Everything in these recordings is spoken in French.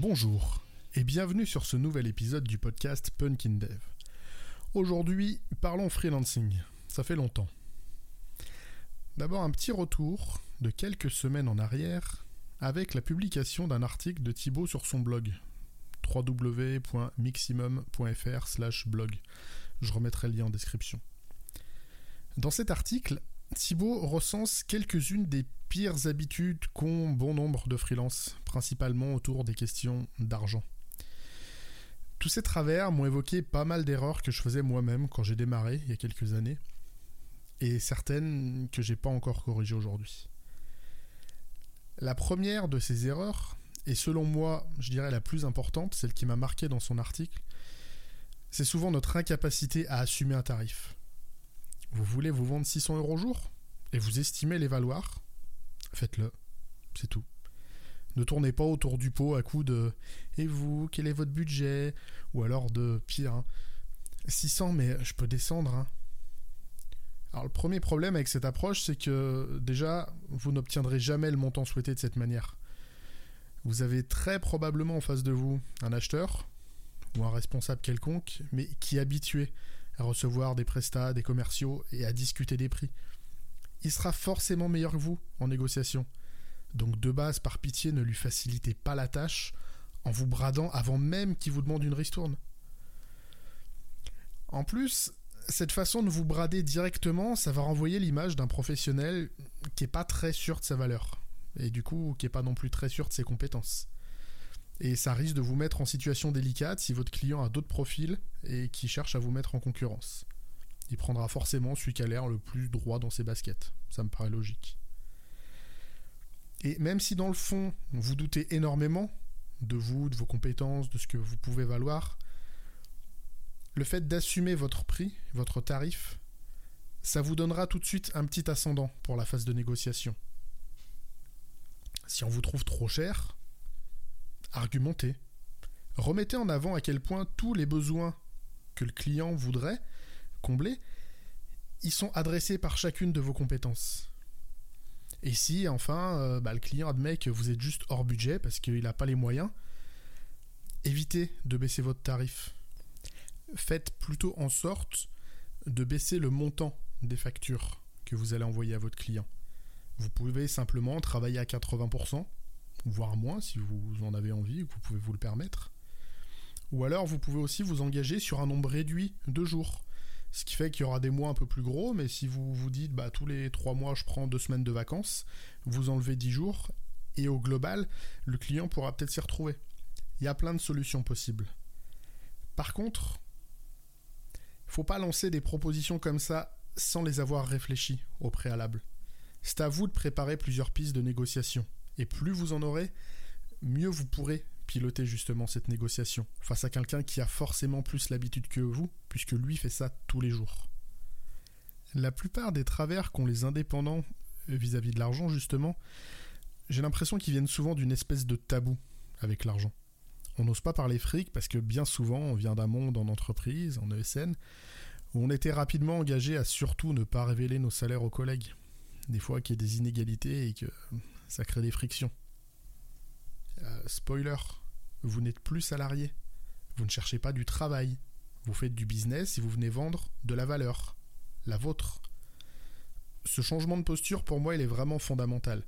Bonjour et bienvenue sur ce nouvel épisode du podcast Punkin Dev. Aujourd'hui, parlons freelancing. Ça fait longtemps. D'abord un petit retour de quelques semaines en arrière avec la publication d'un article de Thibaut sur son blog www.miximum.fr/blog. Je remettrai le lien en description. Dans cet article, Thibaut recense quelques-unes des pires habitudes qu'ont bon nombre de freelances, principalement autour des questions d'argent. Tous ces travers m'ont évoqué pas mal d'erreurs que je faisais moi-même quand j'ai démarré il y a quelques années, et certaines que j'ai pas encore corrigées aujourd'hui. La première de ces erreurs, et selon moi, je dirais la plus importante, celle qui m'a marqué dans son article, c'est souvent notre incapacité à assumer un tarif. Vous voulez vous vendre 600 euros au jour et vous estimez les valoir Faites-le. C'est tout. Ne tournez pas autour du pot à coup de Et vous, quel est votre budget? Ou alors de pire, 600, hein. mais je peux descendre. Hein. Alors le premier problème avec cette approche, c'est que déjà, vous n'obtiendrez jamais le montant souhaité de cette manière. Vous avez très probablement en face de vous un acheteur ou un responsable quelconque, mais qui est habitué à recevoir des prestats, des commerciaux et à discuter des prix. Il sera forcément meilleur que vous en négociation. Donc de base, par pitié, ne lui facilitez pas la tâche en vous bradant avant même qu'il vous demande une ristourne. En plus, cette façon de vous brader directement, ça va renvoyer l'image d'un professionnel qui n'est pas très sûr de sa valeur. Et du coup, qui n'est pas non plus très sûr de ses compétences. Et ça risque de vous mettre en situation délicate si votre client a d'autres profils et qui cherche à vous mettre en concurrence. Il prendra forcément celui qui a l'air le plus droit dans ses baskets. Ça me paraît logique. Et même si dans le fond, vous doutez énormément de vous, de vos compétences, de ce que vous pouvez valoir, le fait d'assumer votre prix, votre tarif, ça vous donnera tout de suite un petit ascendant pour la phase de négociation. Si on vous trouve trop cher, argumentez. Remettez en avant à quel point tous les besoins que le client voudrait combler, ils sont adressés par chacune de vos compétences. Et si enfin euh, bah, le client admet que vous êtes juste hors budget parce qu'il n'a pas les moyens, évitez de baisser votre tarif. Faites plutôt en sorte de baisser le montant des factures que vous allez envoyer à votre client. Vous pouvez simplement travailler à 80%, voire moins si vous en avez envie ou que vous pouvez vous le permettre. Ou alors vous pouvez aussi vous engager sur un nombre réduit de jours. Ce qui fait qu'il y aura des mois un peu plus gros, mais si vous vous dites bah, tous les 3 mois je prends 2 semaines de vacances, vous enlevez 10 jours, et au global, le client pourra peut-être s'y retrouver. Il y a plein de solutions possibles. Par contre, faut pas lancer des propositions comme ça sans les avoir réfléchies au préalable. C'est à vous de préparer plusieurs pistes de négociation. Et plus vous en aurez, mieux vous pourrez piloter justement cette négociation face à quelqu'un qui a forcément plus l'habitude que vous, puisque lui fait ça tous les jours. La plupart des travers qu'ont les indépendants vis-à-vis de l'argent, justement, j'ai l'impression qu'ils viennent souvent d'une espèce de tabou avec l'argent. On n'ose pas parler fric parce que bien souvent on vient d'un monde en entreprise, en ESN, où on était rapidement engagé à surtout ne pas révéler nos salaires aux collègues. Des fois qu'il y ait des inégalités et que ça crée des frictions. Euh, spoiler, vous n'êtes plus salarié. Vous ne cherchez pas du travail. Vous faites du business et vous venez vendre de la valeur. La vôtre. Ce changement de posture, pour moi, il est vraiment fondamental.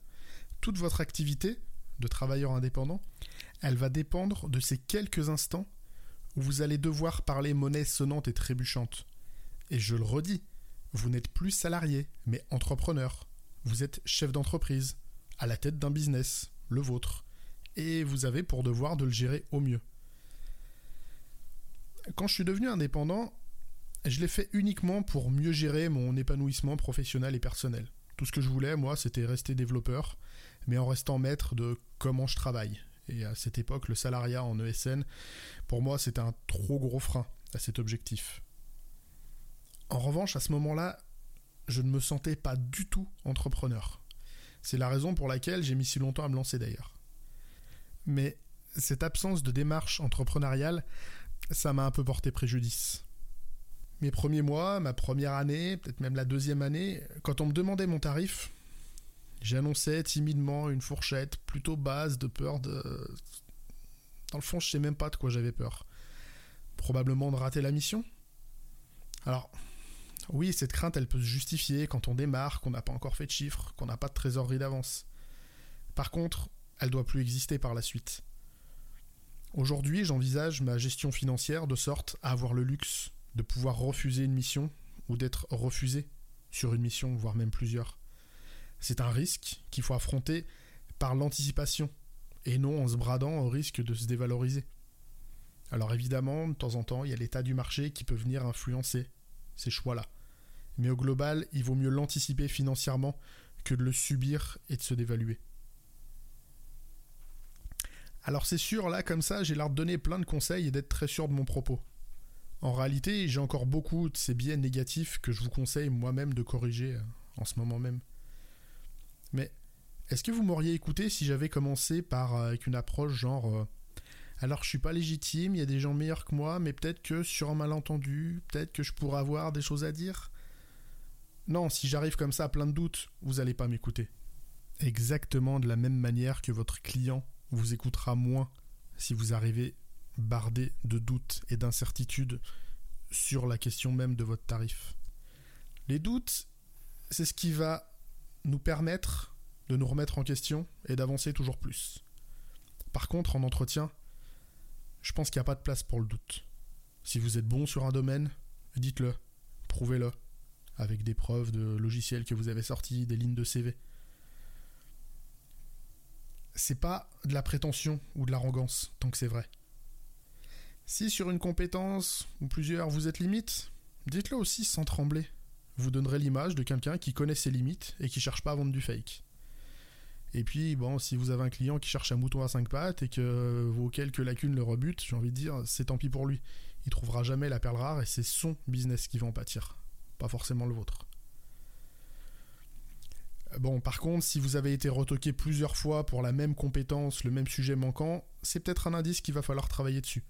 Toute votre activité de travailleur indépendant, elle va dépendre de ces quelques instants où vous allez devoir parler monnaie sonnante et trébuchante. Et je le redis, vous n'êtes plus salarié, mais entrepreneur. Vous êtes chef d'entreprise, à la tête d'un business, le vôtre et vous avez pour devoir de le gérer au mieux. Quand je suis devenu indépendant, je l'ai fait uniquement pour mieux gérer mon épanouissement professionnel et personnel. Tout ce que je voulais, moi, c'était rester développeur, mais en restant maître de comment je travaille. Et à cette époque, le salariat en ESN, pour moi, c'était un trop gros frein à cet objectif. En revanche, à ce moment-là, je ne me sentais pas du tout entrepreneur. C'est la raison pour laquelle j'ai mis si longtemps à me lancer d'ailleurs. Mais cette absence de démarche entrepreneuriale, ça m'a un peu porté préjudice. Mes premiers mois, ma première année, peut-être même la deuxième année, quand on me demandait mon tarif, j'annonçais timidement une fourchette plutôt basse de peur de Dans le fond, je sais même pas de quoi j'avais peur. Probablement de rater la mission Alors, oui, cette crainte, elle peut se justifier quand on démarre, qu'on n'a pas encore fait de chiffres, qu'on n'a pas de trésorerie d'avance. Par contre, elle doit plus exister par la suite. Aujourd'hui, j'envisage ma gestion financière de sorte à avoir le luxe de pouvoir refuser une mission ou d'être refusé sur une mission, voire même plusieurs. C'est un risque qu'il faut affronter par l'anticipation et non en se bradant au risque de se dévaloriser. Alors évidemment, de temps en temps, il y a l'état du marché qui peut venir influencer ces choix-là. Mais au global, il vaut mieux l'anticiper financièrement que de le subir et de se dévaluer. Alors c'est sûr, là comme ça, j'ai l'air de donner plein de conseils et d'être très sûr de mon propos. En réalité, j'ai encore beaucoup de ces biais négatifs que je vous conseille moi-même de corriger euh, en ce moment même. Mais est-ce que vous m'auriez écouté si j'avais commencé par euh, avec une approche genre euh, alors je suis pas légitime, il y a des gens meilleurs que moi, mais peut-être que sur un malentendu, peut-être que je pourrais avoir des choses à dire? Non, si j'arrive comme ça plein de doutes, vous allez pas m'écouter. Exactement de la même manière que votre client vous écoutera moins si vous arrivez bardé de doutes et d'incertitudes sur la question même de votre tarif. Les doutes, c'est ce qui va nous permettre de nous remettre en question et d'avancer toujours plus. Par contre, en entretien, je pense qu'il n'y a pas de place pour le doute. Si vous êtes bon sur un domaine, dites-le, prouvez-le, avec des preuves de logiciels que vous avez sortis, des lignes de CV. C'est pas de la prétention ou de l'arrogance, tant que c'est vrai. Si sur une compétence ou plusieurs vous êtes limite, dites-le aussi sans trembler. Vous donnerez l'image de quelqu'un qui connaît ses limites et qui cherche pas à vendre du fake. Et puis, bon, si vous avez un client qui cherche un mouton à 5 pattes et que vos quelques lacunes le rebutent, j'ai envie de dire, c'est tant pis pour lui. Il trouvera jamais la perle rare et c'est son business qui va en pâtir, pas forcément le vôtre. Bon, par contre, si vous avez été retoqué plusieurs fois pour la même compétence, le même sujet manquant, c'est peut-être un indice qu'il va falloir travailler dessus.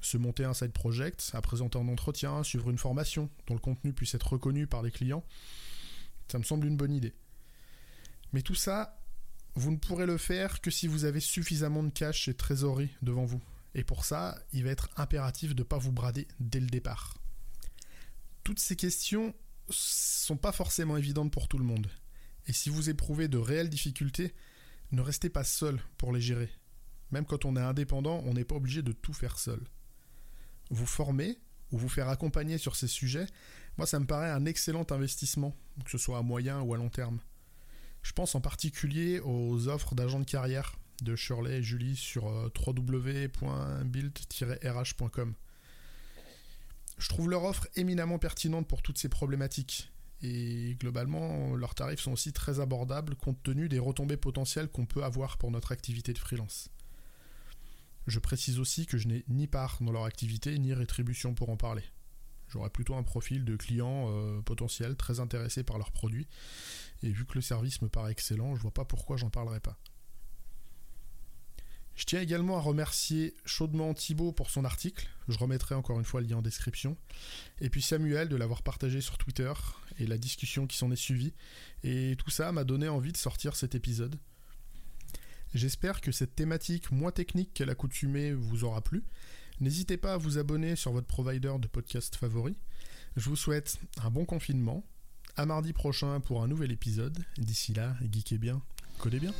Se monter un side project, à présenter en entretien, suivre une formation dont le contenu puisse être reconnu par les clients, ça me semble une bonne idée. Mais tout ça, vous ne pourrez le faire que si vous avez suffisamment de cash et trésorerie devant vous. Et pour ça, il va être impératif de ne pas vous brader dès le départ. Toutes ces questions sont pas forcément évidentes pour tout le monde. Et si vous éprouvez de réelles difficultés, ne restez pas seul pour les gérer. Même quand on est indépendant, on n'est pas obligé de tout faire seul. Vous former ou vous faire accompagner sur ces sujets, moi ça me paraît un excellent investissement, que ce soit à moyen ou à long terme. Je pense en particulier aux offres d'agents de carrière de Shirley et Julie sur euh, www.build-rh.com. Je trouve leur offre éminemment pertinente pour toutes ces problématiques. Et globalement, leurs tarifs sont aussi très abordables compte tenu des retombées potentielles qu'on peut avoir pour notre activité de freelance. Je précise aussi que je n'ai ni part dans leur activité ni rétribution pour en parler. J'aurais plutôt un profil de client euh, potentiel très intéressé par leurs produits et vu que le service me paraît excellent, je vois pas pourquoi j'en parlerai pas. Je tiens également à remercier chaudement Thibaut pour son article, je remettrai encore une fois le lien en description, et puis Samuel de l'avoir partagé sur Twitter et la discussion qui s'en est suivie, et tout ça m'a donné envie de sortir cet épisode. J'espère que cette thématique moins technique qu'à l'accoutumée vous aura plu. N'hésitez pas à vous abonner sur votre provider de podcast favori. Je vous souhaite un bon confinement, à mardi prochain pour un nouvel épisode. D'ici là, geekez bien, codez bien.